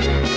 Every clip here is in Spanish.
Hey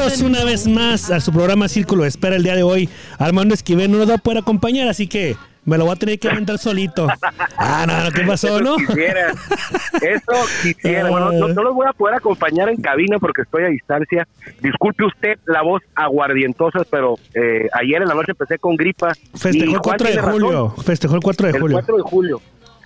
Bienvenidos una vez más a su programa Círculo de Espera el día de hoy. Armando Esquivel no nos va a poder acompañar, así que me lo voy a tener que aventar solito. Ah, no, no, ¿qué pasó, no? Quisiera. Eso quisiera. Bueno, no, no los voy a poder acompañar en cabina porque estoy a distancia. Disculpe usted la voz aguardientosa, pero eh, ayer en la noche empecé con gripa. Festejó el Juan 4 de razón. julio. Festejó el 4 de El julio. 4 de julio.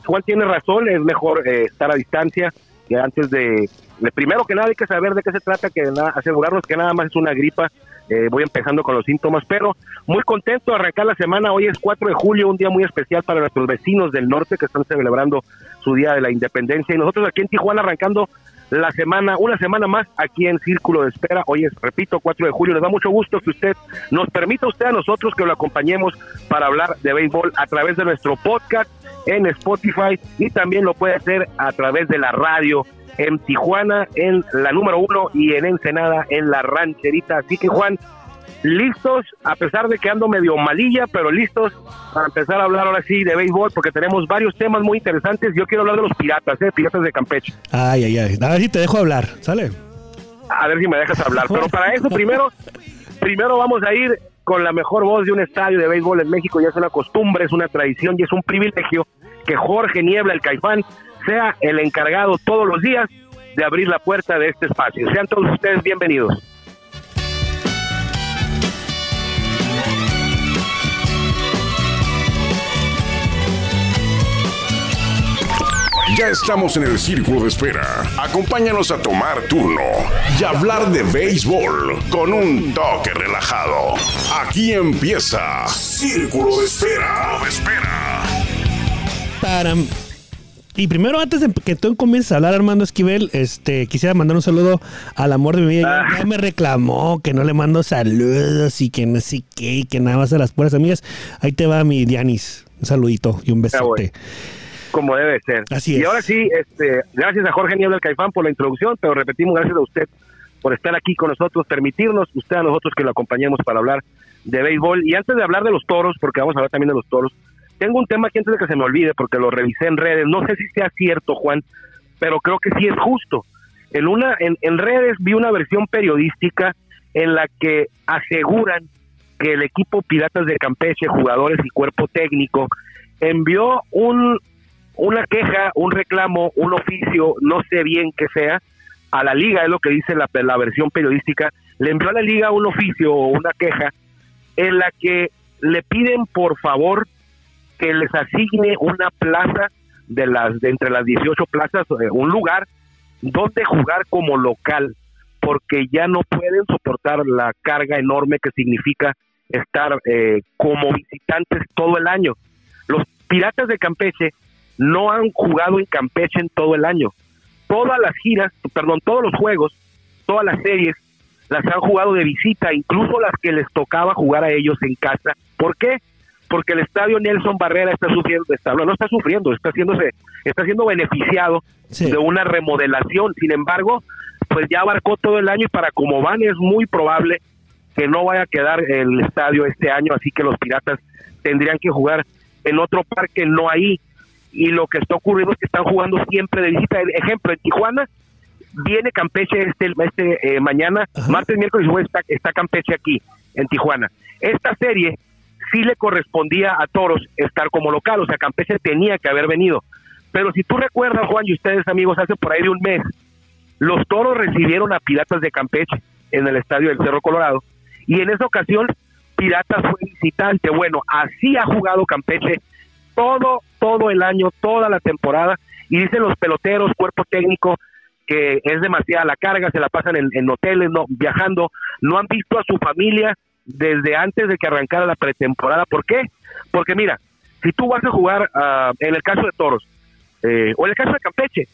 Juan tiene razón, es mejor eh, estar a distancia que antes de- Primero que nada hay que saber de qué se trata, que na- asegurarnos que nada más es una gripa. Eh, voy empezando con los síntomas, pero muy contento de arrancar la semana. Hoy es 4 de julio, un día muy especial para nuestros vecinos del norte que están celebrando su Día de la Independencia. Y nosotros aquí en Tijuana arrancando la semana, una semana más aquí en Círculo de Espera. Hoy es, repito, 4 de julio. Les da mucho gusto que usted nos permita usted a nosotros que lo acompañemos para hablar de béisbol a través de nuestro podcast en Spotify y también lo puede hacer a través de la radio en Tijuana, en la número uno y en Ensenada, en la rancherita. Así que Juan, listos, a pesar de que ando medio malilla, pero listos para empezar a hablar ahora sí de béisbol, porque tenemos varios temas muy interesantes. Yo quiero hablar de los piratas, ¿eh? piratas de Campeche. Ay, ay, ay. A ver si te dejo hablar, ¿sale? A ver si me dejas hablar. Pero para eso, primero, primero vamos a ir con la mejor voz de un estadio de béisbol en México. Ya es una costumbre, es una tradición y es un privilegio que Jorge Niebla, el Caifán, sea el encargado todos los días de abrir la puerta de este espacio. Sean todos ustedes bienvenidos. Ya estamos en el círculo de espera. Acompáñanos a tomar turno y hablar de béisbol con un toque relajado. Aquí empieza Círculo de Espera. De espera. Y primero, antes de que tú comiences a hablar, Armando Esquivel, este, quisiera mandar un saludo al amor de mi vida. Ya, ya me reclamó que no le mando saludos y que no sé qué, y que nada más a las puras amigas. Ahí te va mi Dianis. Un saludito y un besote. Como debe ser. Así y es. ahora sí, este, gracias a Jorge Niebla, Caifán, por la introducción, pero repetimos, gracias a usted por estar aquí con nosotros, permitirnos, usted a nosotros que lo acompañemos para hablar de béisbol. Y antes de hablar de los toros, porque vamos a hablar también de los toros, tengo un tema que antes de que se me olvide, porque lo revisé en redes, no sé si sea cierto, Juan, pero creo que sí es justo. En, una, en, en redes vi una versión periodística en la que aseguran que el equipo Piratas de Campeche, jugadores y cuerpo técnico, envió un, una queja, un reclamo, un oficio, no sé bien qué sea, a la liga, es lo que dice la, versión periodística, le envió a la liga un oficio o una queja en la que le piden por favor que les asigne una plaza de las entre las 18 plazas, eh, un lugar donde jugar como local, porque ya no pueden soportar la carga enorme que significa estar eh, como visitantes todo el año. Los Piratas de Campeche no han jugado en Campeche en todo el año. Todas las giras, perdón, todos los juegos, todas las series, las han jugado de visita, incluso las que les tocaba jugar a ellos en casa. ¿Por qué? Porque el estadio Nelson Barrera está sufriendo, está, no está sufriendo, está haciéndose, está siendo beneficiado Sí. de una remodelación. Sin embargo, pues ya abarcó todo el año y para como van es muy probable que no vaya a quedar el estadio este año, así que los Piratas tendrían que jugar en otro parque, no ahí. Y lo que está ocurriendo es que están jugando siempre de visita. Ejemplo, en Tijuana viene Campeche este, este eh, mañana, Ajá. martes, miércoles y jueves está, está Campeche aquí, en Tijuana. Esta serie sí le correspondía a Toros estar como local, o sea, Campeche tenía que haber venido. Pero si tú recuerdas, Juan, y ustedes amigos, hace por ahí de un mes, los Toros recibieron a Piratas de Campeche en el estadio del Cerro Colorado, y en esa ocasión Piratas fue visitante. Bueno, así ha jugado Campeche todo, todo el año, toda la temporada, y dicen los peloteros, cuerpo técnico, que es demasiada la carga, se la pasan en, en hoteles, no, viajando, no han visto a su familia desde antes de que arrancara la pretemporada. ¿Por qué? Porque mira, si tú vas a jugar ah, en el caso de Toros, eh, o en el caso de Campeche,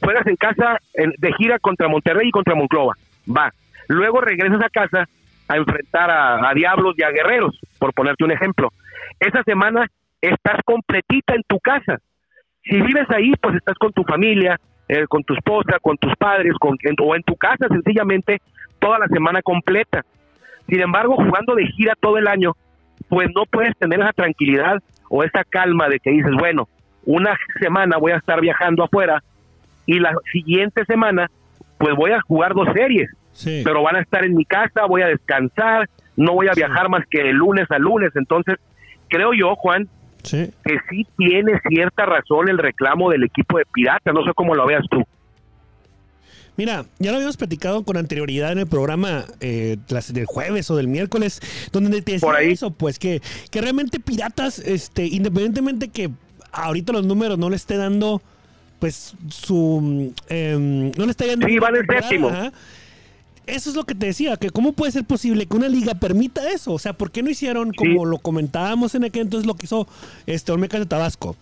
juegas en casa en- de gira contra Monterrey y contra Monclova, va. Luego regresas a casa a enfrentar a Diablos y a Guerreros, por ponerte un ejemplo. Esa semana estás completita en tu casa. Si vives ahí, pues estás con tu familia, eh, con tu esposa, con tus padres, con, en- o en tu casa sencillamente toda la semana completa. Sin embargo, jugando de gira todo el año, pues no puedes tener esa tranquilidad o esa calma de que dices, bueno, una semana voy a estar viajando afuera y la siguiente semana pues voy a jugar dos series, Sí. pero van a estar en mi casa, voy a descansar, no voy a viajar más que de lunes a lunes, entonces creo yo, Juan, sí. que sí tiene cierta razón el reclamo del equipo de Pirata, no sé cómo lo veas tú. Mira, ya lo habíamos platicado con anterioridad en el programa eh, las- del jueves o del miércoles, donde te decía Por ahí. eso, pues que, que realmente Piratas, este, independientemente que ahorita los números no le esté dando, pues su, em, no le está dando. Sí, van en séptimo. Eso es lo que te decía, que cómo puede ser posible que una liga permita eso, o sea, ¿por qué no hicieron como lo comentábamos en aquel entonces lo que hizo este Olmecas de Tabasco?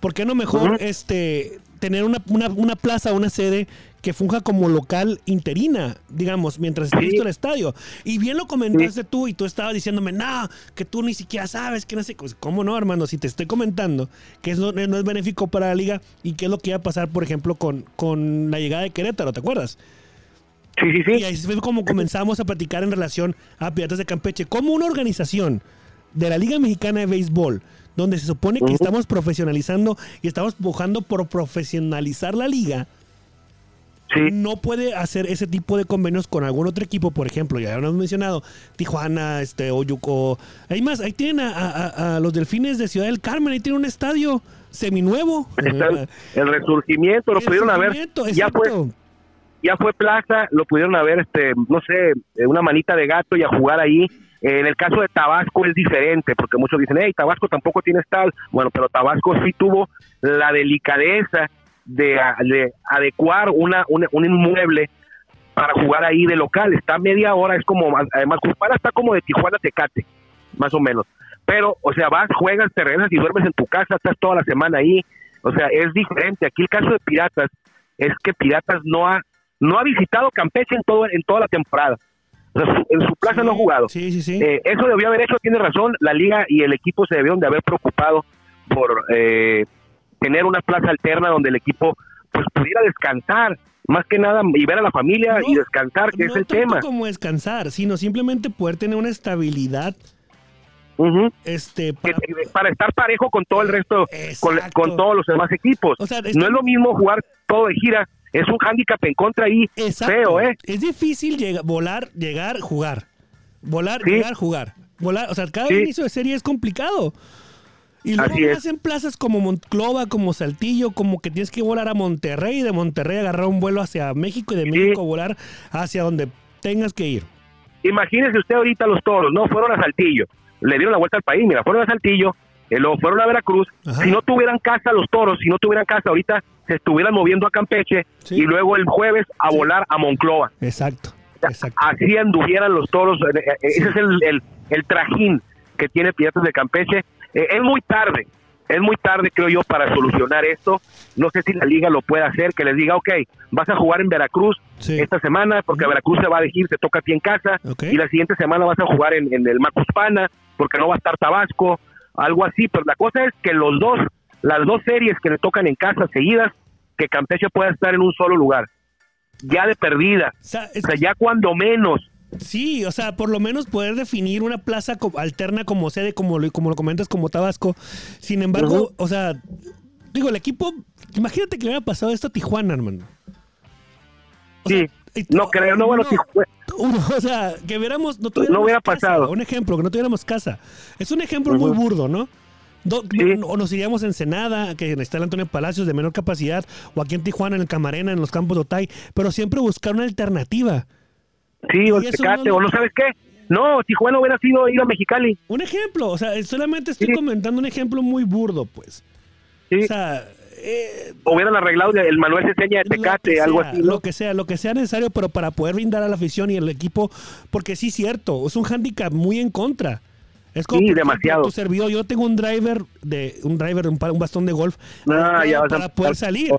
¿Por qué no mejor este tener una, una, una plaza, una sede que funja como local interina, digamos, mientras esté listo el estadio? Y bien lo comentaste tú y tú estabas diciéndome, no, que tú ni siquiera sabes, que no sé, pues, ¿cómo no, hermano? Si te estoy comentando que eso no es benéfico para la liga y qué es lo que iba a pasar, por ejemplo, con, con la llegada de Querétaro, ¿te acuerdas? Sí, sí, Y sí. ahí fue como comenzamos a platicar en relación a Piratas de Campeche. Como una organización de la Liga Mexicana de Béisbol, donde se supone que estamos profesionalizando y estamos buscando por profesionalizar la liga, Sí, no puede hacer ese tipo de convenios con algún otro equipo, por ejemplo, ya lo hemos mencionado, Tijuana, este, Oyuco. Hay más, ahí tienen a, a- a los delfines de Ciudad del Carmen, ahí tienen un estadio seminuevo. está el, el resurgimiento, lo El pudieron haber, ya fue, exacto. Ya fue plaza, lo pudieron haber, este, no sé, eh, una manita de gato y a jugar ahí. En el caso de Tabasco es diferente, porque muchos dicen, hey, Tabasco tampoco tiene tal. Bueno, pero Tabasco sí tuvo la delicadeza de, de adecuar una, un inmueble para jugar ahí de local. Está media hora, es como, además, Cuspara está como de Tijuana Tecate, más o menos. Pero, o sea, vas, juegas, te regresas y duermes en tu casa, estás toda la semana ahí. O sea, es diferente. Aquí el caso de Piratas es que Piratas no ha no ha visitado Campeche en todo en toda la temporada. O sea, su- en su plaza no ha jugado. Sí, sí, sí. Eh, eso debió haber hecho, tiene razón, la liga y el equipo se debieron de haber preocupado por eh, tener una plaza alterna donde el equipo pues pudiera descansar, más que nada y ver a la familia No, y descansar, que no es el tanto tema. como descansar, sino simplemente poder tener una estabilidad Ujú. este para, estar parejo con todo el resto, con, todos los demás equipos. O sea, no es lo mismo jugar todo de gira, es un hándicap en contra ahí Exacto. feo, ¿eh? Es difícil llega- volar, llegar, jugar. Volar, Sí. llegar, jugar. Volar, o sea, cada Sí. inicio de serie es complicado. Y luego Así es. más en plazas como Monclova, como Saltillo, como que tienes que volar a Monterrey y de Monterrey agarrar un vuelo hacia México y de Sí. México volar hacia donde tengas que ir. Imagínese usted ahorita los toros, no fueron a Saltillo, le dieron la vuelta al país, mira, fueron a Saltillo, eh, luego fueron a Veracruz, Ajá. si no tuvieran casa los toros, si no tuvieran casa ahorita se estuvieran moviendo a Campeche Sí. y luego el jueves a Sí. volar a Monclova. Exacto. Así anduvieran los toros, eh, eh, ese es el, el, el trajín que tiene Piratas de Campeche. Eh, es muy tarde, es muy tarde creo yo para solucionar esto. No sé si la liga lo puede hacer, que les diga, ok, vas a jugar en Veracruz Sí. esta semana porque Veracruz se va a elegir, te toca a ti en casa y la siguiente semana vas a jugar en, en el Macuspana porque no va a estar Tabasco, algo así. Pero la cosa es que los dos, las dos series que le tocan en casa seguidas, que Campeche pueda estar en un solo lugar. Ya de perdida. O sea, es- O sea, ya cuando menos. Sí, o sea, por lo menos poder definir una plaza alterna como sede, como lo, como lo comentas, como Tabasco. Sin embargo, o sea, digo, el equipo, imagínate que le hubiera pasado esto a Tijuana, hermano. O Sí, no creo, no, bueno, Tiju- uno, o sea, que viéramos, no tuviéramos No hubiera casa, pasado. Un ejemplo, que no tuviéramos casa. Es un ejemplo muy burdo, ¿no? Do- Sí. no- O nos iríamos a Ensenada, que está el Antonio Palacios de menor capacidad, o aquí en Tijuana, en el Camarena, en los campos de Otay, pero siempre buscar una alternativa. sí, o el Tecate, no- o no sabes qué. No, Tijuana hubiera sido ir a Mexicali. Un ejemplo, o sea, solamente estoy Sí. comentando un ejemplo muy burdo, pues. Sí. O sea, eh, hubieran arreglado el Manuel Ceseña de Tecate, algo así. ¿no? Lo que sea, lo que sea necesario, pero para poder brindar a la afición y al equipo, porque sí, cierto, es un hándicap muy en contra. Es como Sí, demasiado. tu servidor, yo tengo un driver de un driver, un, un bastón de golf Ah, ya a para poder salir.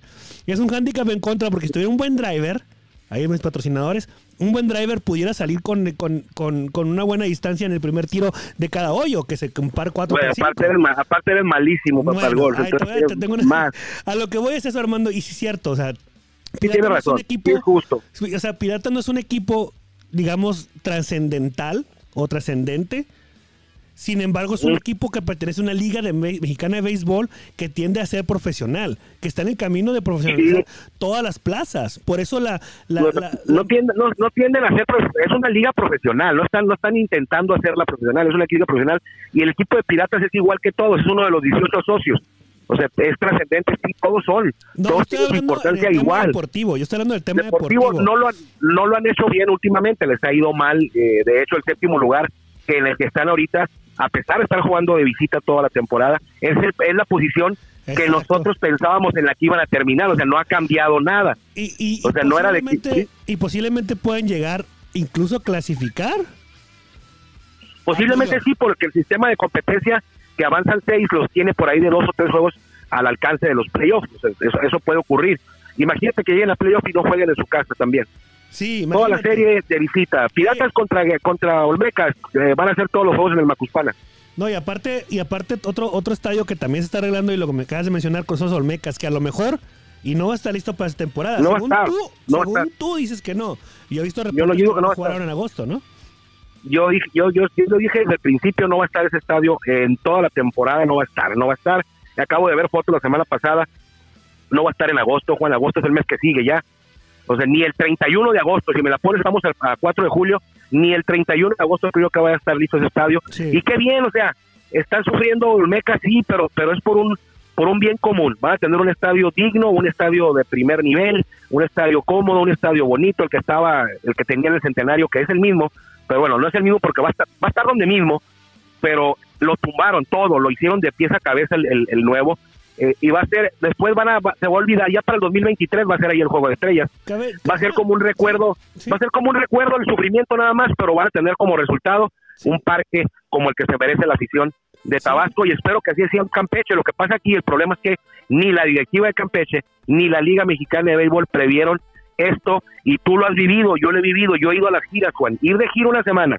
Y es un hándicap en contra porque si tuviera un buen driver, ahí mis patrocinadores, un buen driver pudiera salir con, con, con, con una buena distancia en el primer tiro de cada hoyo, que se compare cuatro Bueno, aparte, eres, aparte eres malísimo para el golf. ay, entonces todavía te eres tengo una- más. A lo que voy es eso, Armando, y sí es cierto, o sea, Sí, Pirata tiene no es un equipo, es justo. o sea, Pirata no es un equipo, digamos, trascendental o trascendente. Sin embargo, es un equipo que pertenece a una liga de me- mexicana de béisbol que tiende a ser profesional, que está en el camino de profesionalizar todas las plazas. Por eso la, la- no, la- no tienden, no, no tienden a ser es una liga profesional no están no están intentando hacerla profesional es una liga profesional y el equipo de piratas es igual que todos es uno de los 18 socios o sea es trascendente sí todos son no, todos tienen su importancia del tema igual deportivo. Yo estoy hablando del tema deportivo, deportivo. no lo han, no lo han hecho bien últimamente les ha ido mal eh, de hecho el séptimo lugar en el que están ahorita a pesar de estar jugando de visita toda la temporada es, el- es la posición que nosotros pensábamos en la que iban a terminar o sea no ha cambiado nada Y, y- O y sea, no era de posiblemente- y posiblemente pueden llegar incluso a clasificar. Posiblemente Amigo. sí, porque el sistema de competencia que avanzan seis los tiene por ahí de dos o tres juegos al alcance de los playoffs. O sea, eso, eso puede ocurrir. Imagínate que lleguen a playoffs y no jueguen en su casa también. Sí, Toda la serie de visita. Piratas contra, contra Olmecas eh, van a hacer todos los juegos en el Macuspana. No, y aparte, y aparte otro, otro estadio que también se está arreglando y lo que me acabas de mencionar con esos Olmecas, que a lo mejor y no va a estar listo para esta temporada. No va a según estar, tú, no según tú dices que no. Yo he visto Yo reportes digo que no van va a a jugar estar. ahora en agosto, ¿no? Yo yo, yo, yo lo dije desde el principio, no va a estar ese estadio en toda la temporada, no va a estar, no va a estar. Acabo de ver fotos la semana pasada, no va a estar en agosto, Juan, agosto es el mes que sigue ya. O sea, ni el 31 de agosto, si me la pones, estamos a, a 4 de julio, ni el 31 de agosto creo que vaya a estar listo ese estadio. Sí. Y qué bien, o sea, están sufriendo Olmeca, sí, pero, pero es por un por un bien común. Van a tener un estadio digno, un estadio de primer nivel, un estadio cómodo, un estadio bonito, el que estaba, el que tenía en el centenario, que es el mismo, pero bueno, no es el mismo porque va a estar, va a estar donde mismo, pero lo tumbaron todo, lo hicieron de pieza a cabeza el, el- el nuevo. Eh, y va a ser, después van a, va- se va a olvidar, ya para el 2023 va a ser ahí el Juego de Estrellas Cabe- va a ser como un recuerdo, Sí. va a ser como un recuerdo del sufrimiento nada más, pero van a tener como resultado un parque como el que se merece la afición de Tabasco y espero que así sea en Campeche. Lo que pasa aquí, el problema es que ni la directiva de Campeche ni la Liga Mexicana de Béisbol previeron esto y tú lo has vivido, yo lo he vivido, yo he ido a las giras, Juan, ir de gira una semana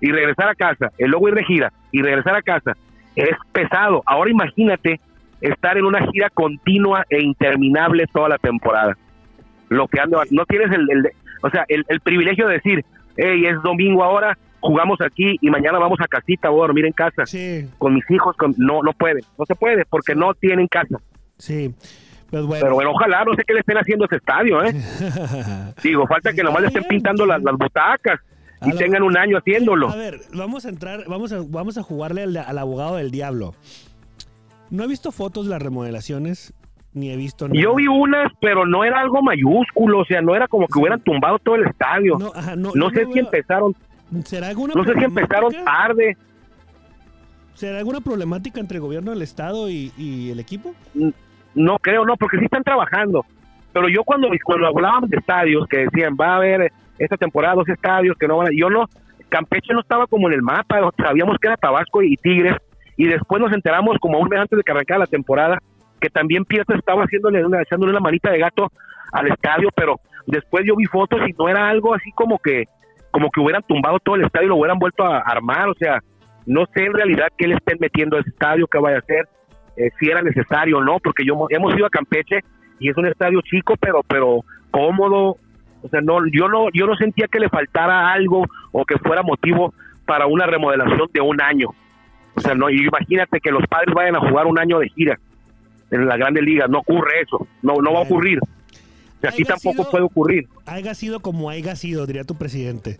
y regresar a casa, y luego ir de gira y regresar a casa es pesado. Ahora imagínate estar en una gira continua e interminable toda la temporada lo que ando, no tienes el, el- o sea, el, el privilegio de decir, hey, es domingo ahora, jugamos aquí y mañana vamos a casita, voy a dormir en casa Sí, con mis hijos, con, no, no pueden, no se puede porque no tienen casa. sí. Pues bueno. Pero bueno, ojalá, no sé qué le estén haciendo a ese estadio, ¿eh? Digo, falta que nomás le estén pintando las, las butacas y tengan un año haciéndolo. A ver, vamos a entrar, vamos a, vamos a jugarle al, al abogado del diablo. No he visto fotos de las remodelaciones, ni he visto nada. Yo vi unas, pero no era algo mayúsculo, o sea, no era como que hubieran tumbado todo el estadio. No, ajá, no, sé no si veo- empezaron, ¿Será alguna no sé si empezaron tarde. ¿Será alguna problemática entre el gobierno del estado y, y el equipo? No creo, no, porque sí están trabajando. Pero yo cuando, cuando hablaban de estadios, que decían, va a haber esta temporada dos estadios que no van a... Yo no, Campeche no estaba como en el mapa, sabíamos que era Tabasco y Tigres, y después nos enteramos como un mes antes de que arrancara la temporada, que también Pietro estaba haciéndole una, echándole una manita de gato al estadio, pero después yo vi fotos y no era algo así como que como que hubieran tumbado todo el estadio y lo hubieran vuelto a armar, o sea, no sé en realidad qué le estén metiendo a ese estadio, qué vaya a hacer, eh, si era necesario o no, porque yo hemos ido a Campeche y es un estadio chico, pero pero cómodo, o sea, no yo no yo no sentía que le faltara algo o que fuera motivo para una remodelación de un año. Sea, no, y imagínate que los padres vayan a jugar un año de gira en la Grande Liga, no ocurre eso, no no va a ocurrir. Y aquí Haya tampoco sido- puede ocurrir. Haiga sido como haiga sido, diría tu presidente.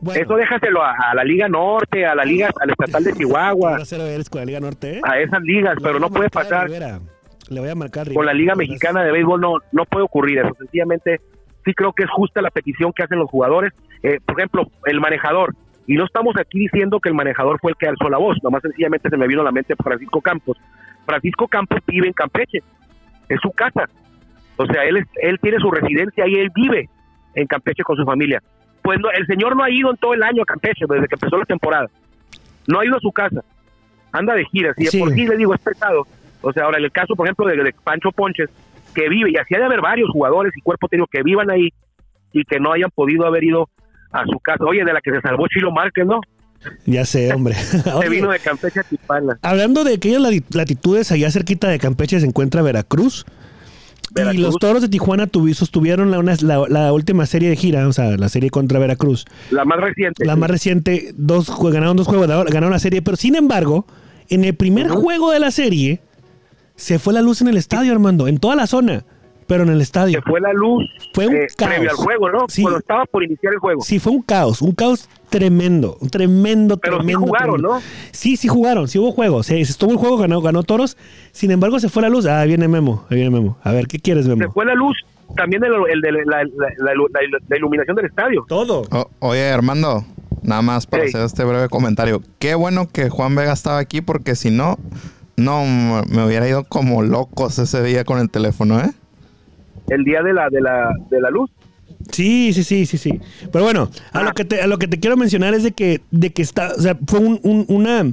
Bueno, Eso déjaselo a, a la Liga Norte, a la Liga, al Estatal de Chihuahua, la Liga Norte, ¿eh? a esas ligas, Le pero no a puede a pasar. Le voy a marcar a con la Liga Mexicana de Béisbol, no, no puede ocurrir eso. Sencillamente, sí creo que es justa la petición que hacen los jugadores. Eh, por ejemplo, el manejador. Y no estamos aquí diciendo que el manejador fue el que alzó la voz, nomás sencillamente se me vino a la mente Francisco Campos. Francisco Campos vive en Campeche, es su casa. O sea, él, es- él tiene su residencia y él vive en Campeche con su familia. Pues no, el señor no ha ido en todo el año a Campeche, desde que empezó la temporada. No ha ido a su casa. Anda de giras. Y de Sí. por sí le digo, es pesado. O sea, ahora en el caso, por ejemplo, de, de Pancho Ponches, que vive, y así ha de haber varios jugadores y cuerpo técnico que vivan ahí y que no hayan podido haber ido a su casa. Oye, de la que se salvó Chilo Márquez, ¿no? Ya sé, hombre. Se vino de Campeche a Tipana. Hablando de aquellas latitudes, allá cerquita de Campeche se encuentra Veracruz. Y los toros de Tijuana sostuvieron la, la, última serie de gira, o sea, la serie contra Veracruz. La más reciente. La más reciente, dos, ganaron dos juegos, ganaron la serie, pero sin embargo, en el primer juego de la serie, se fue la luz en el estadio, Armando, en toda la zona pero en el estadio. Se fue la luz fue un eh, caos. previo al juego, ¿no? Sí. Cuando estaba por iniciar el juego. Sí, fue un caos, un caos tremendo, un tremendo, pero tremendo. sí jugaron, ¿no? Sí, sí jugaron, sí hubo juego. Se, estuvo el juego, ganó, ganó Toros. Sin embargo, se fue la luz. Ah, ahí viene Memo, ahí viene Memo. A ver, ¿qué quieres, Memo? Se fue la luz, también el, el de la, la, la, iluminación del estadio. Todo. oye, Armando, nada más para hacer este breve comentario. Qué bueno que Juan Vega estaba aquí porque si no, no me hubiera ido como locos ese día con el teléfono, ¿eh? El día de la, de la, de la luz. Sí, sí, sí, sí, sí. Pero bueno, a, lo ah. que te, a lo que te quiero mencionar es de que, de que está, o sea, fue un, una,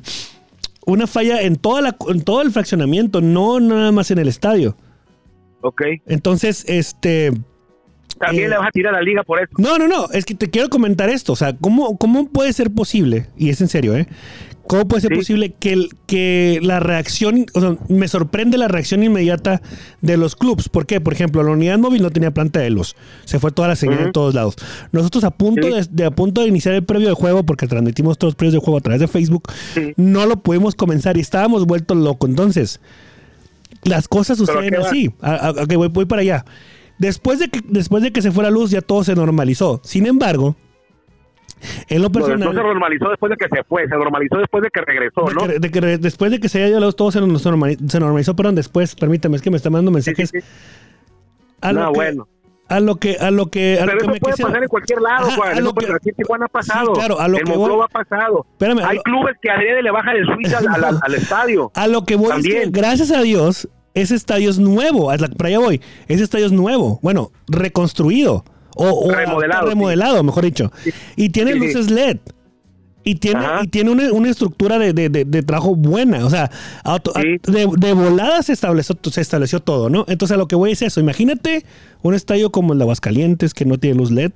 una falla en, toda la, en todo el fraccionamiento, no nada más en el estadio. Ok. Entonces, este... También eh, le vas a tirar a la liga por eso. No, no, no, es que te quiero comentar esto, o sea, ¿cómo, cómo puede ser posible, y es en serio, ¿eh? ¿Cómo puede ser posible que, el, que la reacción, o sea, me sorprende la reacción inmediata de los clubs? ¿Por qué? Por ejemplo, la unidad móvil no tenía planta de luz. Se fue toda la señal de todos lados. Nosotros a punto de, a punto de iniciar el previo de juego, porque transmitimos todos los previos de juego a través de Facebook, no lo pudimos comenzar y estábamos vueltos locos. Entonces, las cosas suceden así. voy, voy para allá. Después de, que, después de que se fue la luz, ya todo se normalizó. Sin embargo, en lo personal. No, se normalizó después de que se fue, se normalizó después de que regresó, ¿no? de que, después de que se haya ido todo se, normalizó, se normalizó, perdón, después, permítame, es que me está mandando mensajes. A lo no, que, bueno. A lo que, a lo que, a Pero lo eso que me puede pasar en cualquier lado, Juan. A lo que, aquí en Tijuana ha pasado. Sí, claro, a lo en que voy, ha pasado. Espérame, Hay clubes que adrede le bajan el switch al, al, al, estadio. A lo que voy También. es que, gracias a Dios, ese estadio es nuevo. Para allá voy. Ese estadio es nuevo. Bueno, reconstruido. O, remodelado, remodelado mejor dicho. Y tiene luces LED. Y tiene, y tiene una, una estructura de, de, de, trabajo buena. O sea, de, de, volada se estableció, se estableció todo, ¿no? Entonces, a lo que voy es eso. Imagínate un estadio como el de Aguascalientes que no tiene luz LED.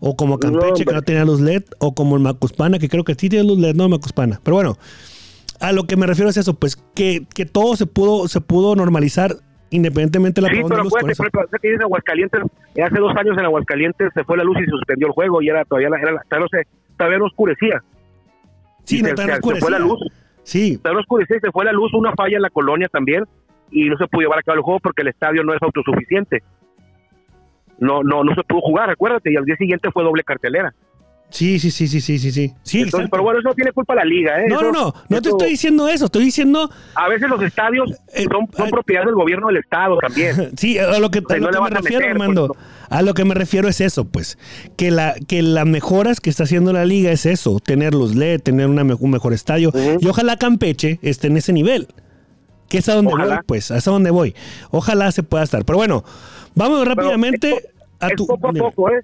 O como Campeche que no tiene luz LED. O como el Macuspana que creo que sí tiene luz LED, no Macuspana. Pero bueno, a lo que me refiero es eso, pues que, que todo se pudo, se pudo normalizar independientemente de la Sí, pero acuérdate, por ejemplo, que dice Aguascalientes, hace dos años en Aguascalientes se fue la luz y se suspendió el juego y era todavía, la, era, todavía, no se, todavía no oscurecía. Sí, no, se, oscurecía. se fue la luz. Sí. Todavía no oscurecía y se fue la luz, una falla en la colonia también y no se pudo llevar a cabo el juego porque el estadio no es autosuficiente. No, no, no se pudo jugar, acuérdate, y al día siguiente fue doble cartelera. Sí, sí, sí, sí, sí, sí, sí. Entonces, pero bueno, eso no tiene culpa la liga, ¿eh? No, no, no, no te estoy diciendo eso, estoy diciendo... A veces los estadios eh, son, son eh, propiedad del gobierno del estado también. sí, a lo que, a lo que me refiero, Armando, a lo que me refiero es eso, pues, que la que las mejoras que está haciendo la liga es eso, tener los LED, tener una, un mejor estadio, y ojalá Campeche esté en ese nivel, que es a donde voy, pues, es a donde voy. Ojalá se pueda estar, pero bueno, vamos rápidamente a tu... poco a poco, ¿eh?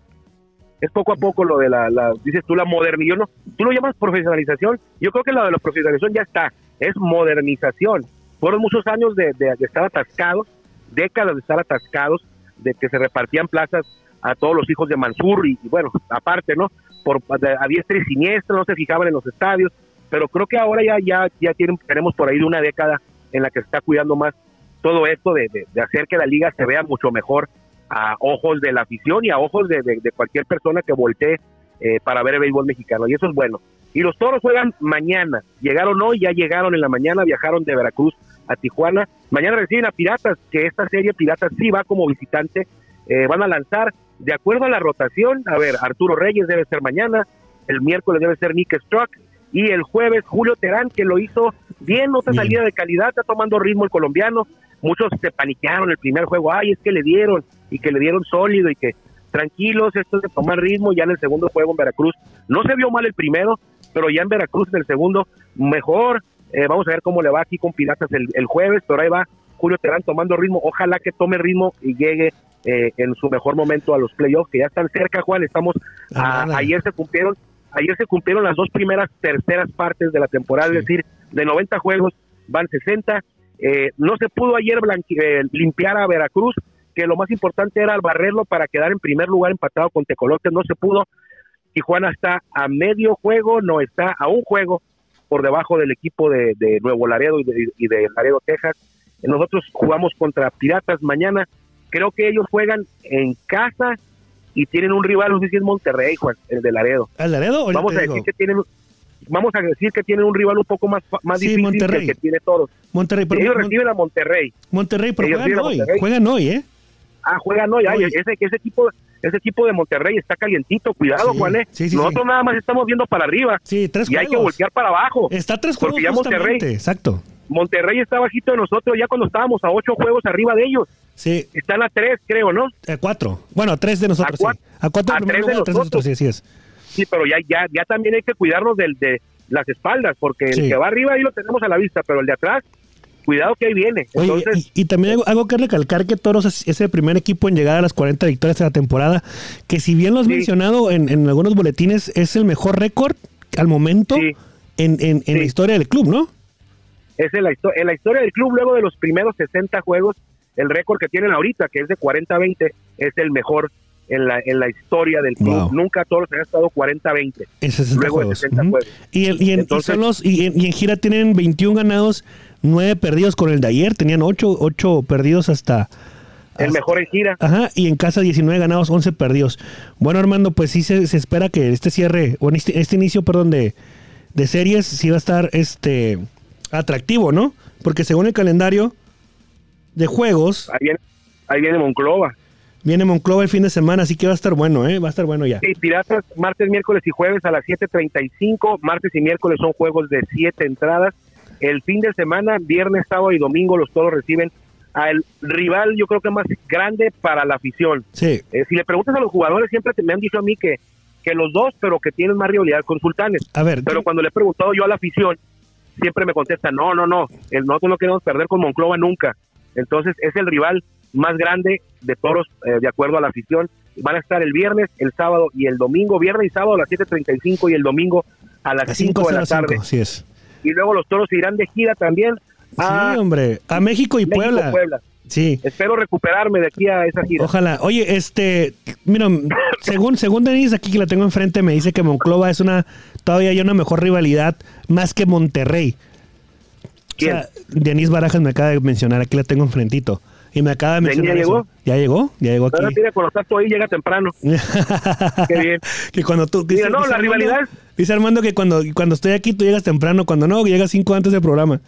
Es poco a poco lo de la, dices tú, la modernización, no, tú lo llamas profesionalización, yo creo que lo de la profesionalización ya está, es modernización. Fueron muchos años de, de, estar atascados, décadas de estar atascados, de que se repartían plazas a todos los hijos de Mansur y, bueno, aparte, ¿no? Por, a diestra y siniestra, no se fijaban en los estadios, pero creo que ahora ya, ya, ya tienen, tenemos por ahí una década en la que se está cuidando más todo esto de, de hacer que la liga se vea mucho mejor a ojos de la afición y a ojos de, cualquier persona que voltee eh, para ver el béisbol mexicano. Y eso es bueno. Y los toros juegan mañana. Llegaron hoy, ya llegaron en la mañana, viajaron de Veracruz a Tijuana. Mañana reciben a Piratas, que esta serie Piratas sí va como visitante. Eh, van a lanzar, de acuerdo a la rotación, a ver, Arturo Reyes debe ser mañana, el miércoles debe ser Nick Struck, y el jueves Julio Terán, que lo hizo bien, otra salida de calidad, está tomando ritmo el colombiano. Muchos se paniquearon el primer juego, ay, es que le dieron, y que le dieron sólido y que tranquilos, esto es de tomar ritmo, ya en el segundo juego en Veracruz. No se vio mal el primero, pero ya en Veracruz en el segundo, mejor. Eh, vamos a ver cómo le va aquí con Piratas el, jueves, pero ahí va Julio Terán tomando ritmo. Ojalá que tome ritmo y llegue eh, en su mejor momento a los playoffs, que ya están cerca, Juan. Estamos, ayer se cumplieron ayer se cumplieron las dos primeras terceras partes de la temporada, es decir, de 90 juegos van 60. Eh, no se pudo ayer limpiar a Veracruz, que lo más importante era barrerlo para quedar en primer lugar empatado con Tecolotes, no se pudo. Tijuana está a medio juego, no está a un juego por debajo del equipo de, de Nuevo Laredo y de, y de Laredo, Texas. Nosotros jugamos contra Piratas mañana. Creo que ellos juegan en casa y tienen un rival, no sé si es Monterrey, Juan, el de Laredo. ¿El Laredo Vamos a decir que tienen vamos a decir que tienen un rival un poco más, más Sí, difícil Monterrey. que el que tiene todos. Monterrey, pero ellos Mon- reciben a Monterrey. Monterrey, pero ellos juegan hoy. Monterrey. Juegan hoy, ¿eh? Ah, juegan hoy. Ay, ese, ese equipo ese equipo de Monterrey está calientito. Cuidado, Sí, Juan. ¿eh? sí, sí, Nosotros nada más estamos viendo para arriba. Sí, tres y hay que voltear para abajo. Está tres juegos Porque ya Monterrey, Exacto. Monterrey está bajito de nosotros ya cuando estábamos a ocho juegos arriba de ellos. Sí, Están a tres, creo, ¿no? a cuatro. Bueno, a tres de nosotros, A cuat- sí. A cuatro a primer tres de lugar, tres de nosotros, nosotros. sí, así es. Sí, pero ya, ya, ya también hay que cuidarnos del, de las espaldas, porque Sí. el que va arriba ahí lo tenemos a la vista, pero el de atrás, cuidado que ahí viene. Oye, Entonces, y, y también algo, algo que recalcar que Toros es, es el primer equipo en llegar a las 40 victorias de la temporada, que si bien lo has Sí. mencionado en, en algunos boletines, es el mejor récord al momento Sí. en, en- en la historia del club, ¿no? es en la, en la historia del club, luego de los primeros 60 juegos, el récord que tienen ahorita, que es de 40-20, es el mejor en la, en la historia del club. Wow. Nunca todos han estado 40-20. En 60 Luego juegos. 60 Ujú. juegos. Y, el- y en, Entonces- los- y en- y en gira tienen 21 ganados, 9 perdidos con el de ayer. Tenían 8, 8 perdidos hasta... El hasta- mejor en gira. Ajá, y en casa 19 ganados, 11 perdidos. Bueno, Armando, pues sí se, se espera que este cierre, o este, este inicio, perdón, de, de series, sí va a estar este atractivo, ¿no? Porque según el calendario de juegos, Ahí viene, ahí viene Monclova. Viene Monclova el fin de semana, así que va a estar bueno, ¿eh? Va a estar bueno ya. Sí, Piratas, martes, miércoles y jueves a las 7.35. Martes y miércoles son juegos de 7 entradas. El fin de semana, viernes, sábado y domingo, los toros reciben al rival, yo creo que más grande para la afición. Sí, Eh, si le preguntas a los jugadores, siempre te- me han dicho a mí que, que los dos, pero que tienen más rivalidad con Sultanes. a ver, Pero cuando le he preguntado yo a la afición, siempre me contesta, no, no, no, el, nosotros no queremos perder con Monclova nunca. Entonces es el rival más grande de toros, eh, de acuerdo a la afición. Van a estar el viernes, el sábado y el domingo, viernes y sábado a las 7.35 y el domingo a las a 5 de la 5 tarde. así es. Y luego los toros irán de gira también a sí, hombre, a México y México, Puebla. Puebla. Sí. Espero recuperarme de aquí a esa gira. Ojalá. Oye, este, mira, según, según Denise, aquí que la tengo enfrente, me dice que Monclova es una, todavía hay una mejor rivalidad más que Monterrey. ¿Quién? O sea, Denise Barajas me acaba de mencionar, aquí la tengo enfrentito. Y me acaba de ¿Denise mencionar. ya eso. llegó? ¿Ya llegó? Ya llegó Ahora aquí. tiene estás tú ahí, llega temprano. Qué bien. que cuando tú. Mira, no, la Armando- rivalidad- Dice Armando que cuando, cuando estoy aquí tú llegas temprano, cuando no, llegas cinco antes del programa.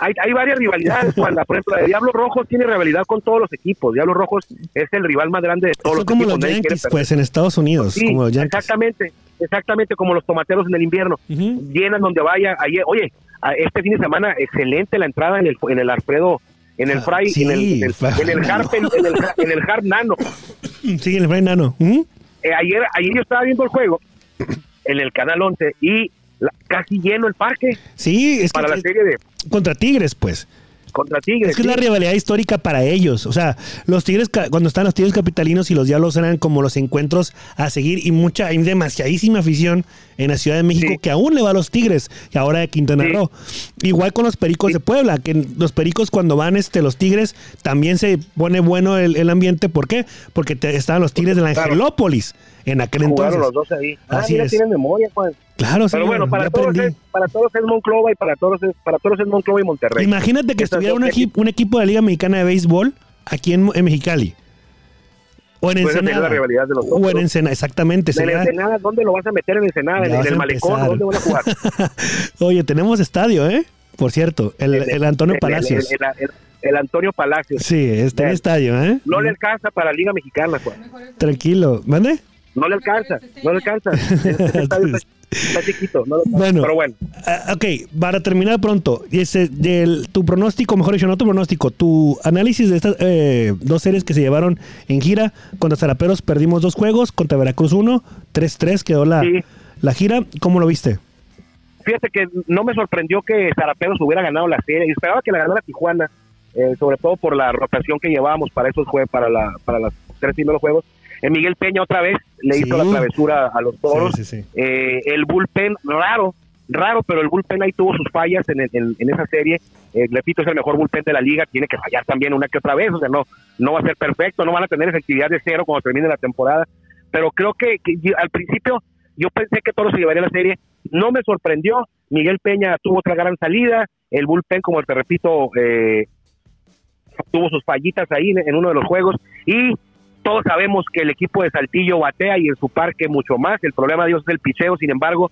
Hay, hay varias rivalidades, Juan. Por ejemplo, Diablos Rojos tiene rivalidad con todos los equipos. Diablos Rojos es el rival más grande de todos los como equipos. los nadie quiere Yankees, pues, en Estados Unidos. Sí, como los exactamente, exactamente como los tomateros en el invierno. Ujú. Llenan donde vaya. Ayer, oye, este fin de semana, excelente la entrada en el, en el Alfredo, en el Ah, Fry, sí, en el, en el, Fry. en el Harp, en, en el, en el Harp Nano. Sí, el Fray Nano. ¿Mm? Eh, ayer, ayer yo estaba viendo el juego en el Canal 11 y la- casi lleno el parque Sí, es que para la es- serie de contra Tigres, pues. Contra Tigres. Es que es la sí. rivalidad histórica para ellos. O sea, los Tigres, cuando están los Tigres capitalinos y los Diablos eran como los encuentros a seguir y mucha, hay demasiadísima afición en la Ciudad de México Sí. que aún le va a los Tigres y ahora de Quintana Sí. Roo. Igual con los Pericos de Puebla, que los Pericos cuando van este los Tigres también se pone bueno el, el ambiente. ¿Por qué? Porque te- estaban los Tigres de la Claro. En aquel Jugaron entonces. los dos ahí. Ah, Así mira, es. tienen memoria, Juan. Claro, sí. Pero bueno, para todos, aprendí. es, para todos es Monclova y para todos es, para todos es Monclova y Monterrey. Imagínate que estuviera un, equi- un equipo de la Liga Mexicana de Béisbol aquí en, en Mexicali. O en tener Ensenada. la rivalidad de los O en otros. Exactamente. En Ensenada, ¿dónde lo vas a meter en Ensenada? En, el malecón. ¿dónde van a jugar? Oye, tenemos estadio, ¿eh? Por cierto, el, el Antonio Palacios. El, Antonio Palacios. Sí, está en estadio, ¿eh? No le alcanza para la Liga Mexicana, Juan. Tranquilo. ¿Mande? No le alcanza, no le alcanza. Estadio está, está chiquito, no le alcanza. Bueno. Pero bueno, Ah, ok, para terminar pronto, ese, del, tu pronóstico, mejor dicho, no tu pronóstico, tu análisis de estas eh, dos series que se llevaron en gira. Contra Zaraperos perdimos dos juegos, contra Veracruz uno, 3-3 quedó la, Sí. la gira. ¿Cómo lo viste? fíjate que no me sorprendió que Zaraperos hubiera ganado la serie. Esperaba que la ganara Tijuana, eh, sobre todo por la rotación que llevábamos para esos juegos, para la, para los tres primeros juegos. Eh, Miguel Peña otra vez le Sí. hizo la travesura a los toros. Sí, sí, sí. Eh, el bullpen raro, raro, pero el bullpen ahí tuvo sus fallas en, en, en esa serie. Eh, repito, es el mejor bullpen de la liga, tiene que fallar también una que otra vez, o sea, no, no va a ser perfecto, no van a tener efectividad de cero cuando termine la temporada, pero creo que, que yo- al principio yo pensé que Toros se llevaría la serie, no me sorprendió, Miguel Peña tuvo otra gran salida, el bullpen, como te repito, eh, tuvo sus fallitas ahí en, en uno de los juegos y todos sabemos que el equipo de Saltillo batea y en su parque mucho más. El problema de ellos es el picheo, sin embargo,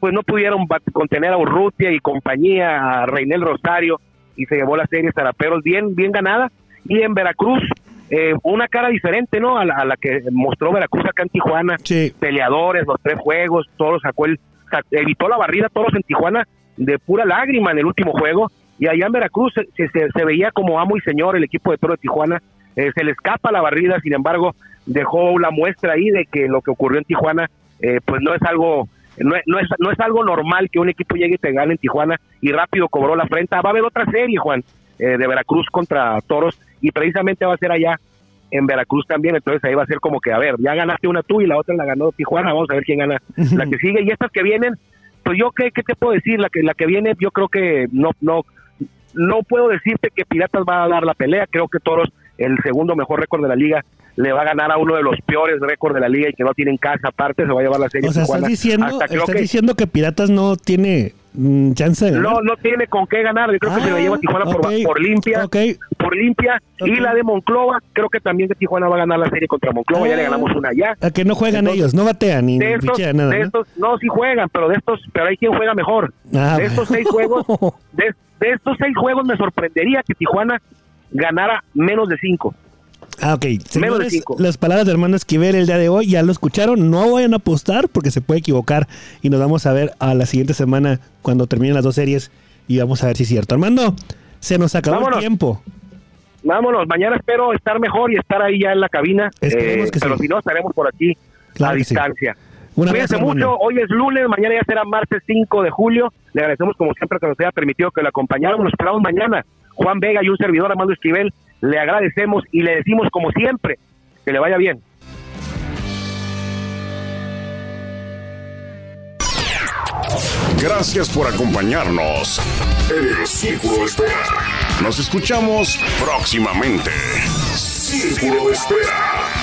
pues no pudieron contener a Urrutia y compañía, a Reinel Rosario, y se llevó la serie Zaraperos bien, bien ganada. Y en Veracruz, eh, una cara diferente, ¿no? A la, a la que mostró Veracruz acá en Tijuana. Sí. Peleadores, los tres juegos, todos sacó el, evitó la barrida, todos en Tijuana, de pura lágrima en el último juego. Y allá en Veracruz se, se- se- se veía como amo y señor el equipo de Toro de Tijuana. Eh, se le escapa la barrida, sin embargo, dejó la muestra ahí de que lo que ocurrió en Tijuana, eh, pues no es algo no es, no, es, no es algo normal que un equipo llegue y te gane en Tijuana y rápido cobró la frente. Va a haber otra serie, Juan, eh, de Veracruz contra Toros y precisamente va a ser allá en Veracruz también. Entonces ahí va a ser como que, a ver, ya ganaste una tú y la otra la ganó Tijuana. Vamos a ver quién gana la que sigue. Y estas que vienen, pues yo, ¿qué, qué te puedo decir? La que, la que viene, yo creo que no, no, no puedo decirte que Piratas va a dar la pelea. Creo que Toros, el segundo mejor récord de la liga, le va a ganar a uno de los peores récords de la liga y que no tienen casa aparte, se va a llevar la serie. O sea, estás diciendo, Hasta creo estás que- diciendo que Piratas no tiene mm, chance de ganar. no, no tiene con qué ganar. Yo creo que se la Ah, lleva Tijuana por, por limpia. Por limpia. Y la de Monclova, creo que también que Tijuana va a ganar la serie contra Monclova. Ya Ah. le ganamos una ya. A que no juegan Entonces, ellos, no batean ni, De estos, nada. de ¿no? estos, no, sí juegan, pero de estos, pero hay quien juega mejor. Ah, de estos seis juegos, de, de estos seis juegos me sorprendería que Tijuana ganara menos de cinco. Ah, ok. Menos de cinco. las palabras de Armando Esquivel el día de hoy ya lo escucharon. No vayan a apostar porque se puede equivocar y nos vamos a ver a la siguiente semana cuando terminen las dos series y vamos a ver si es cierto. Armando, se nos acabó Vámonos. el tiempo. Vámonos, mañana espero estar mejor y estar ahí ya en la cabina. Eh, que pero sí. si no, estaremos por aquí Claro a sí. distancia. Un Cuídense mucho, hoy es lunes, mañana ya será martes 5 de julio. Le agradecemos como siempre que nos haya permitido que lo acompañáramos. Nos esperamos mañana. Juan Vega y un servidor Armando Esquivel, le agradecemos y le decimos como siempre que le vaya bien. Gracias por acompañarnos en el Círculo de Espera. Nos escuchamos próximamente. Círculo de Espera.